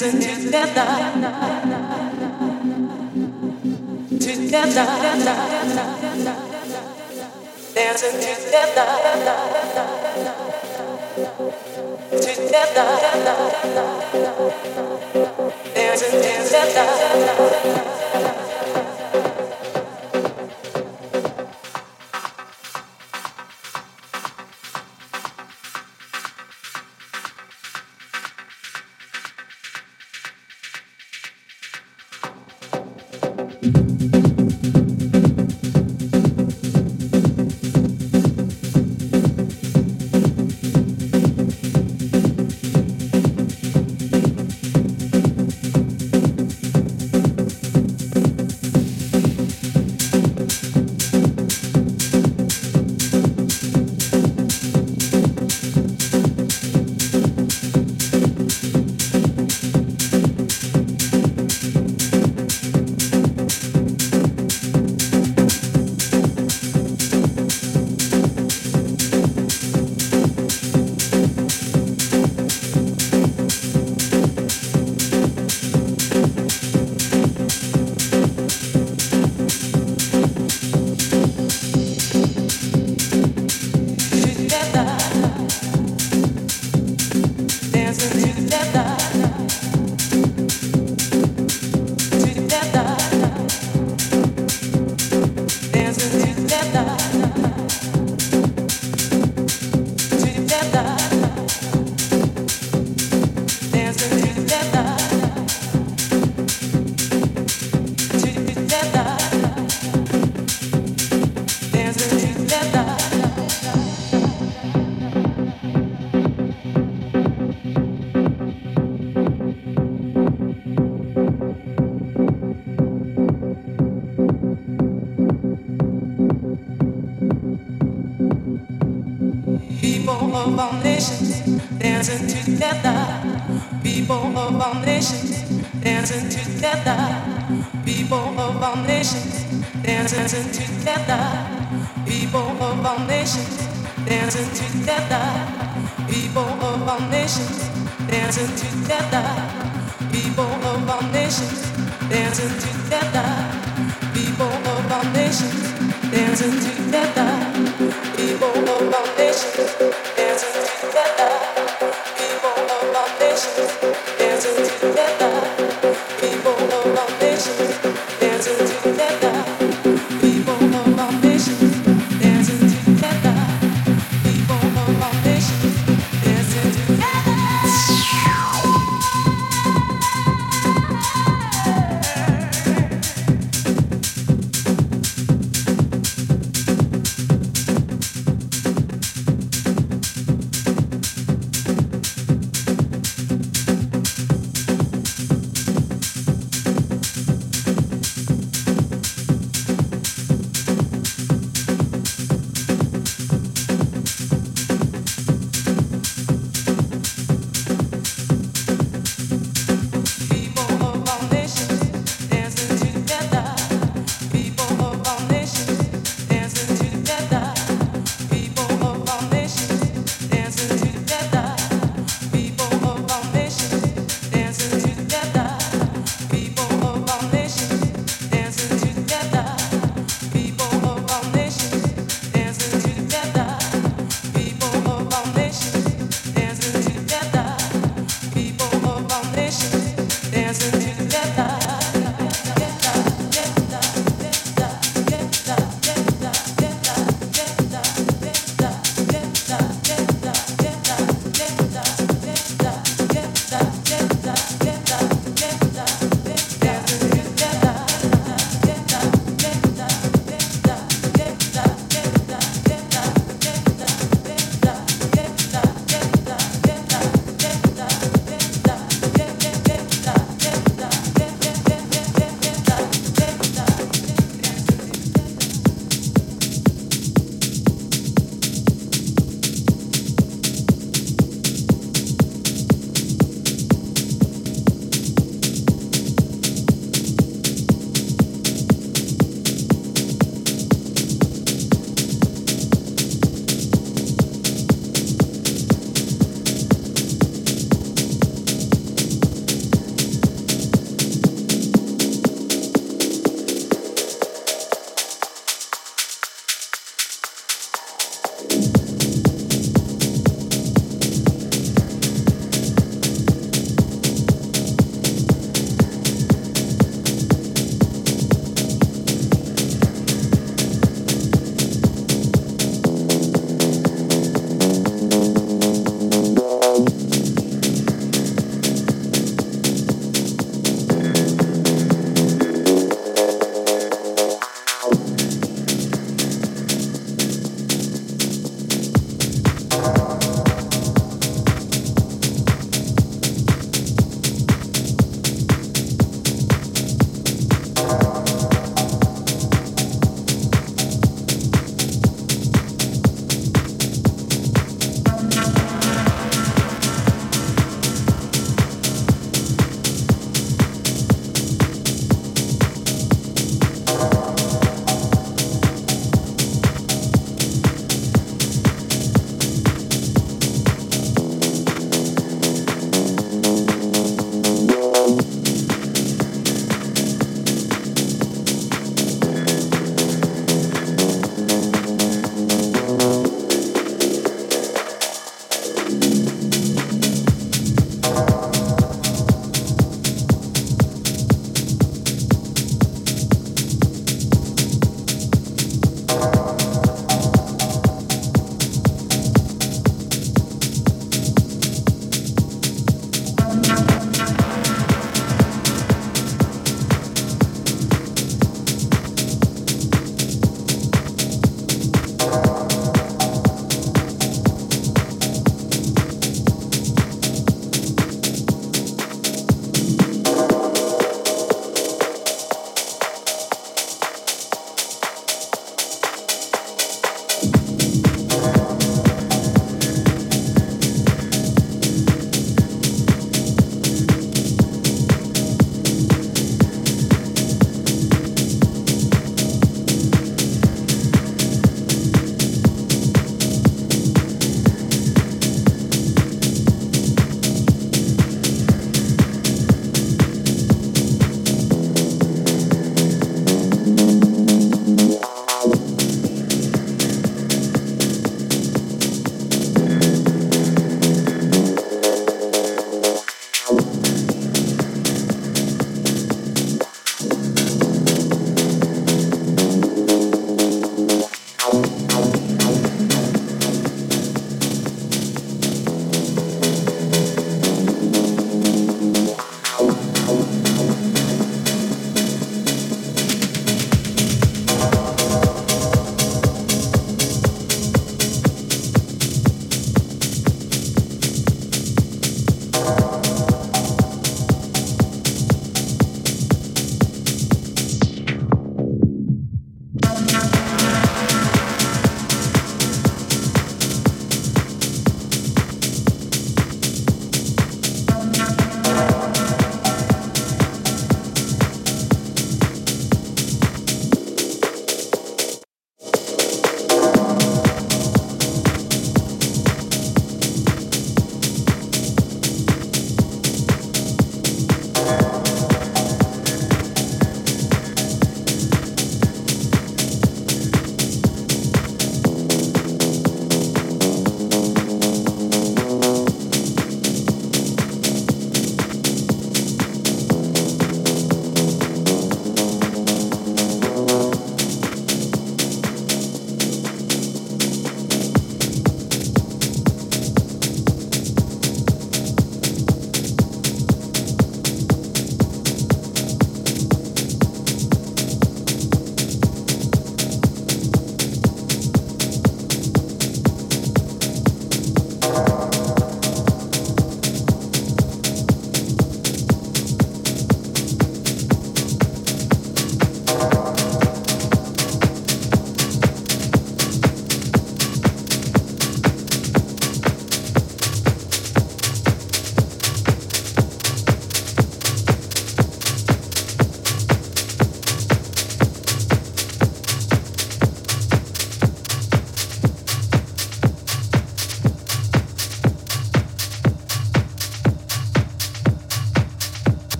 dancing together. Together. Dancing together. Together. Dancing together. together, people of all nations, dancing together, people of all nations, dancing together, people of all nations, dancing together.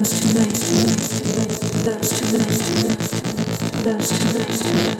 Dance to the bass, dance to the bass, dance to the bass.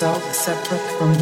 yourself separate from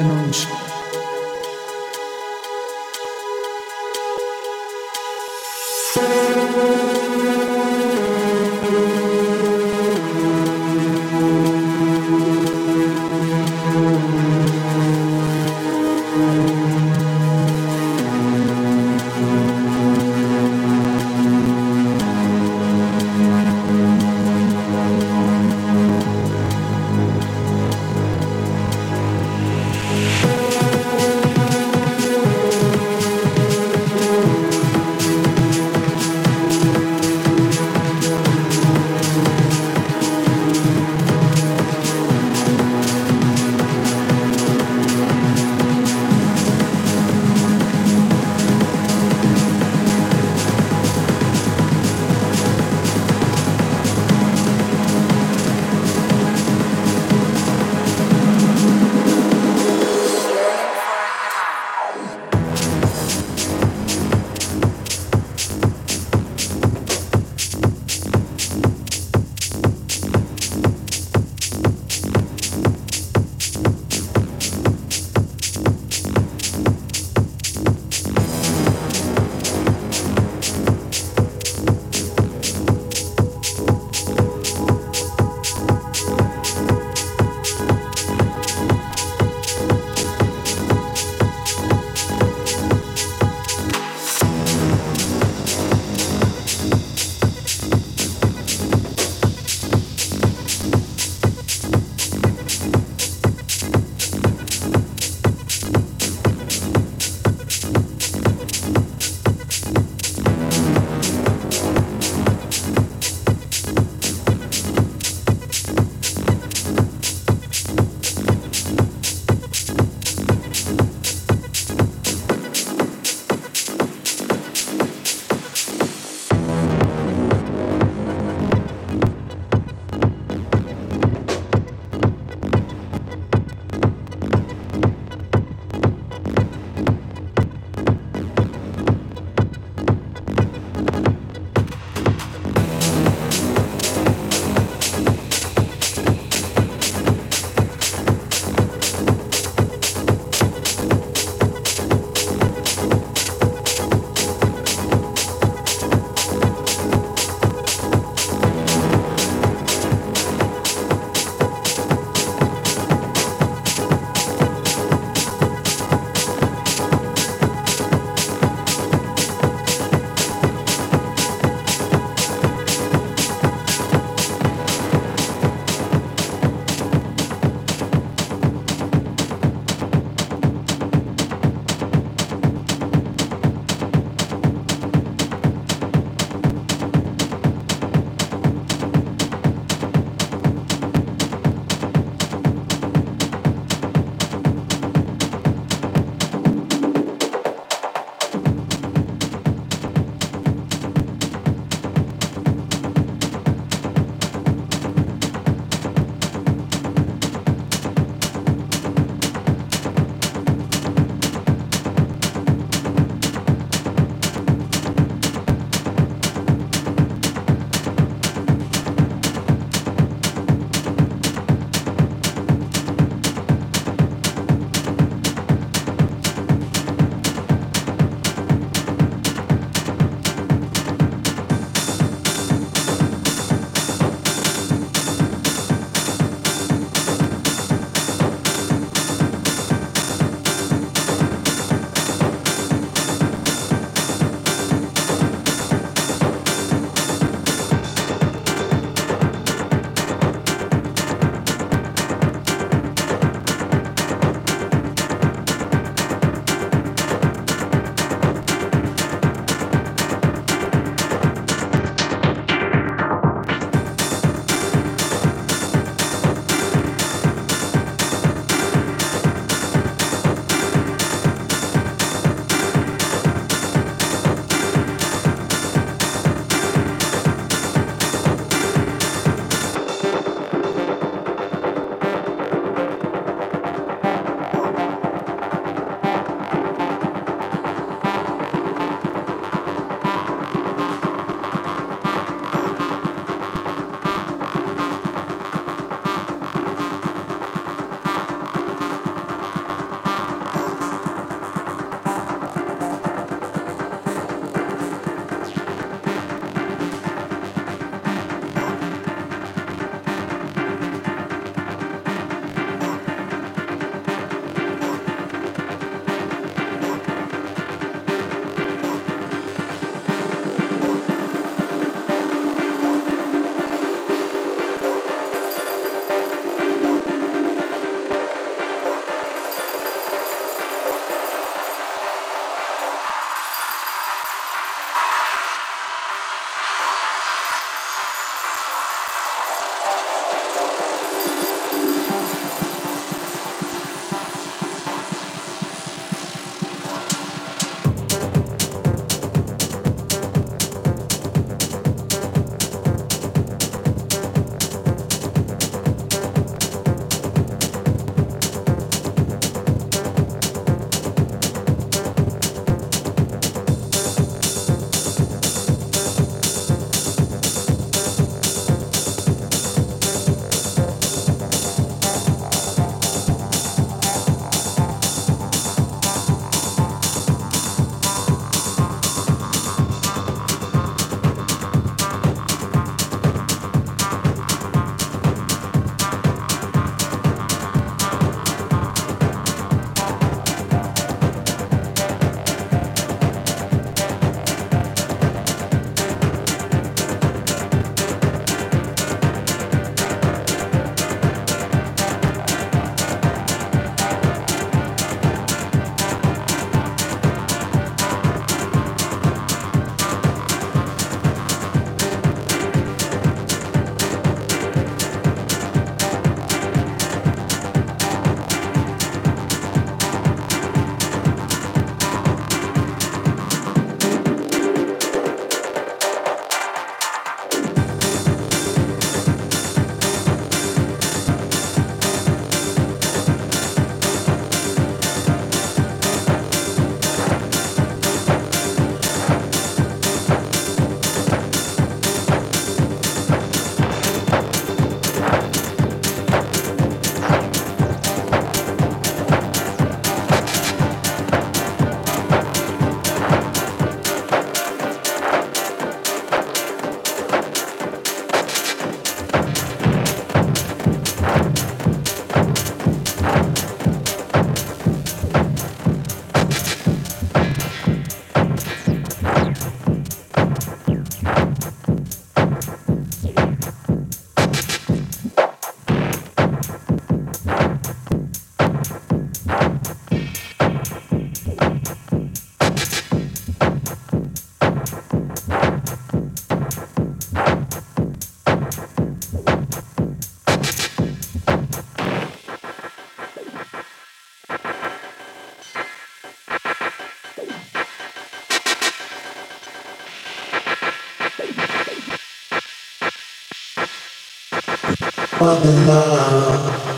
love.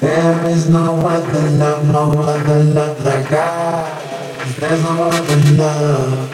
There is no other love, no other love like ours. There's no other love.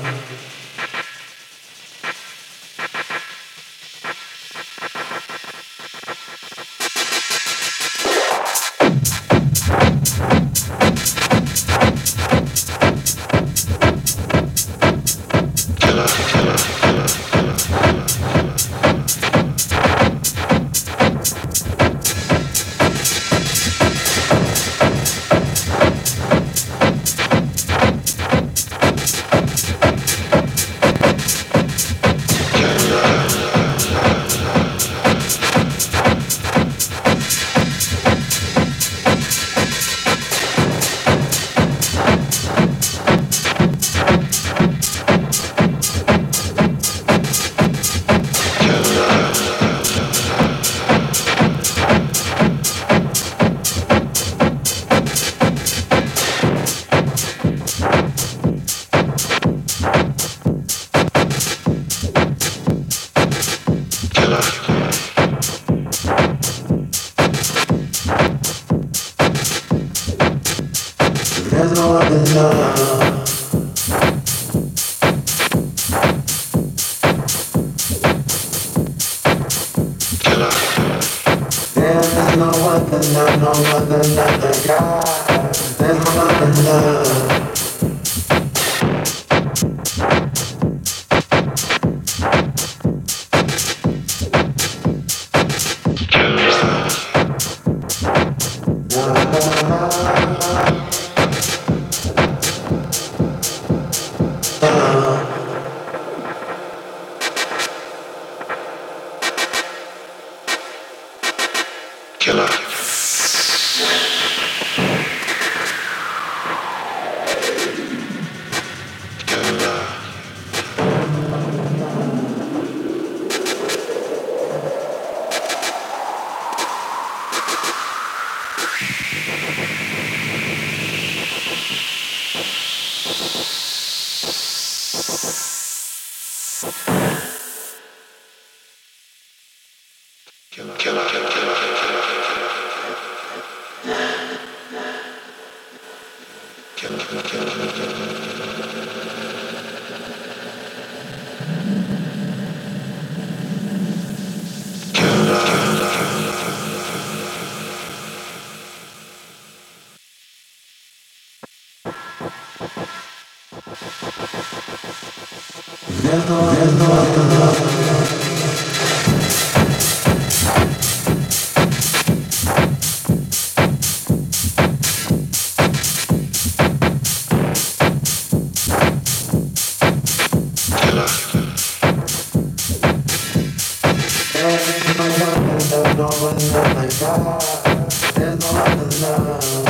i love.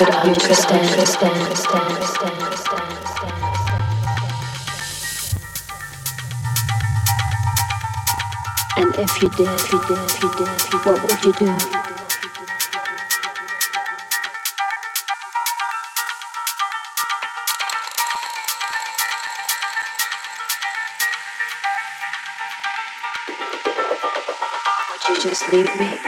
And if you did, if you did, if you did, if you, what would you do? Would you just leave me?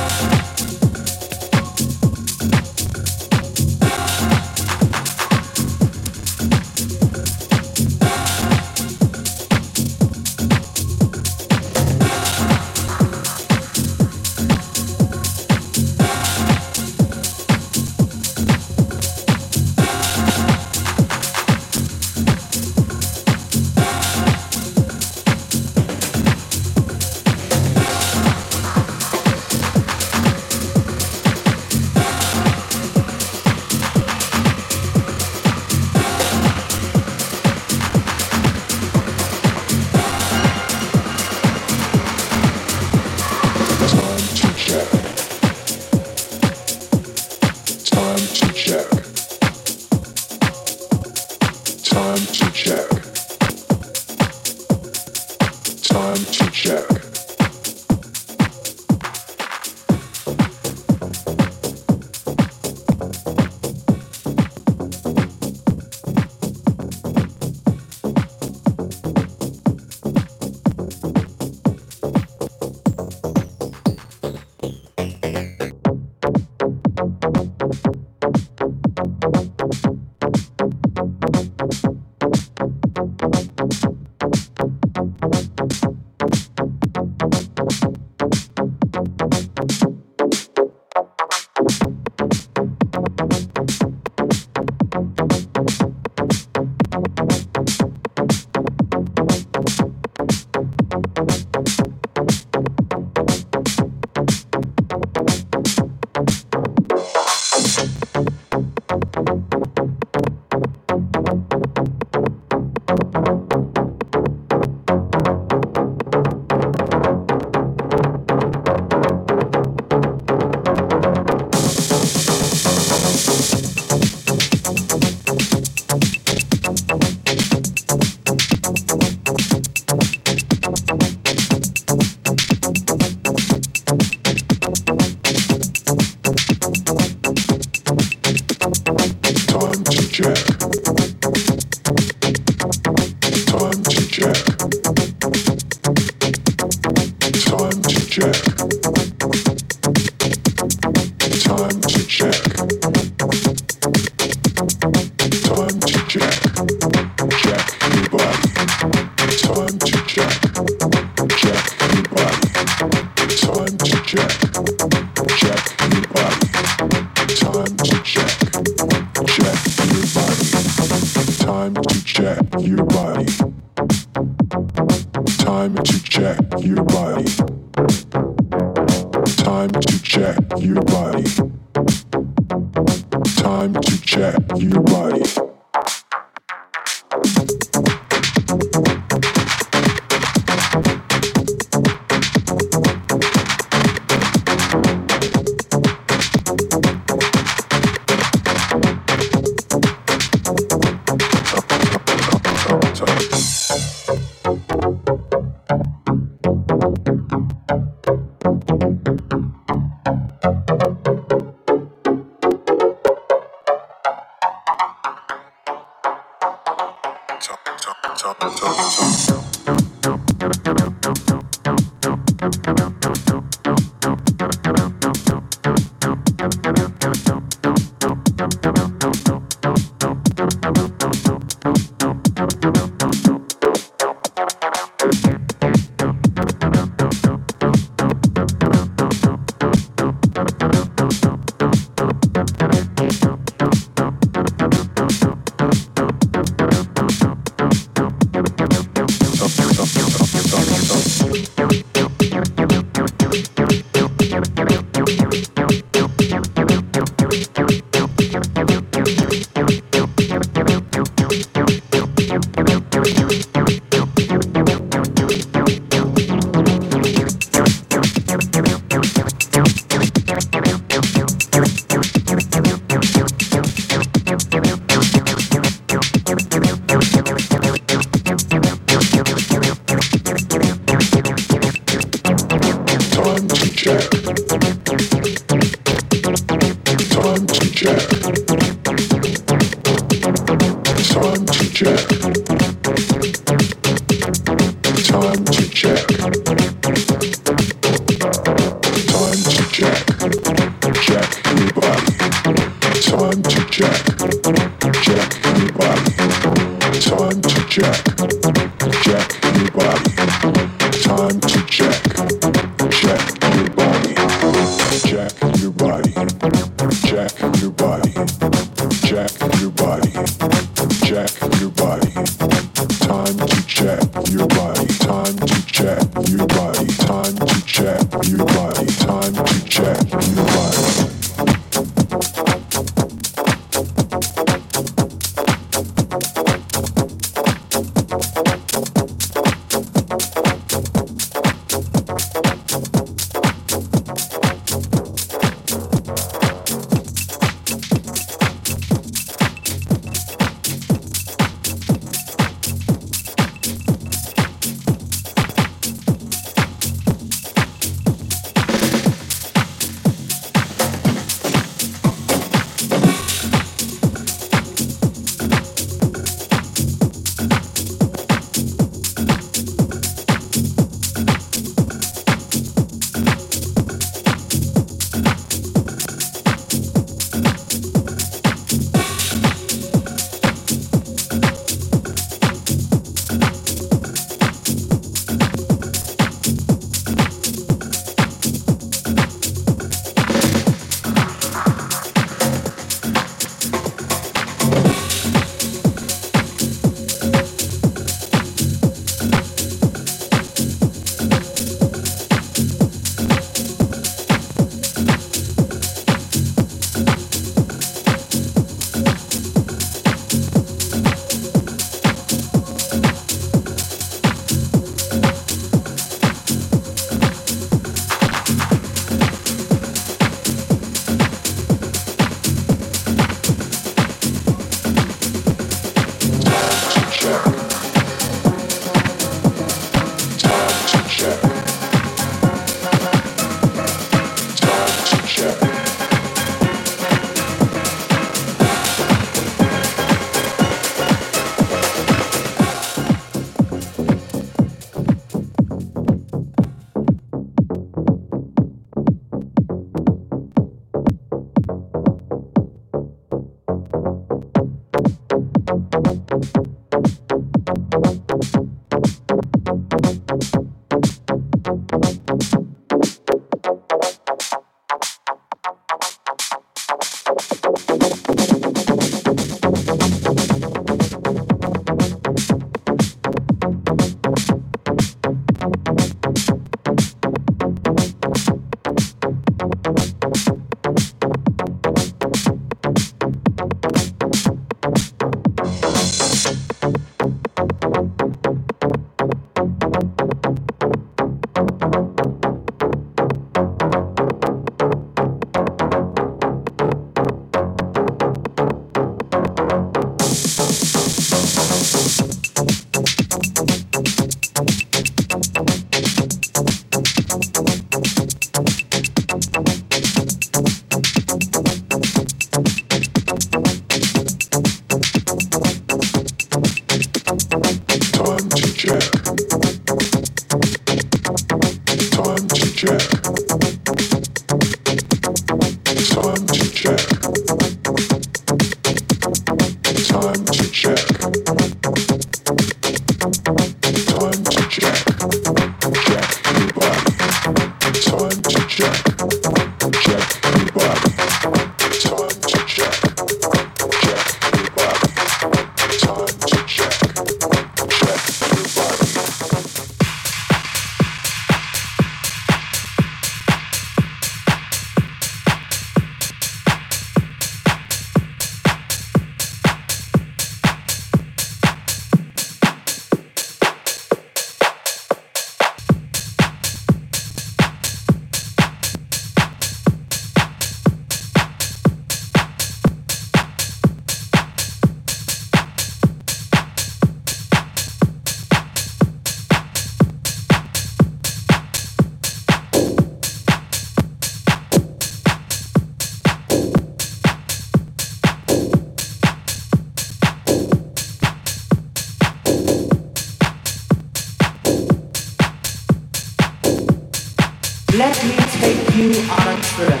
Let me take you on a trip.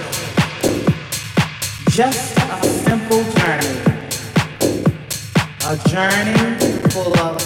Just a simple journey. A journey full of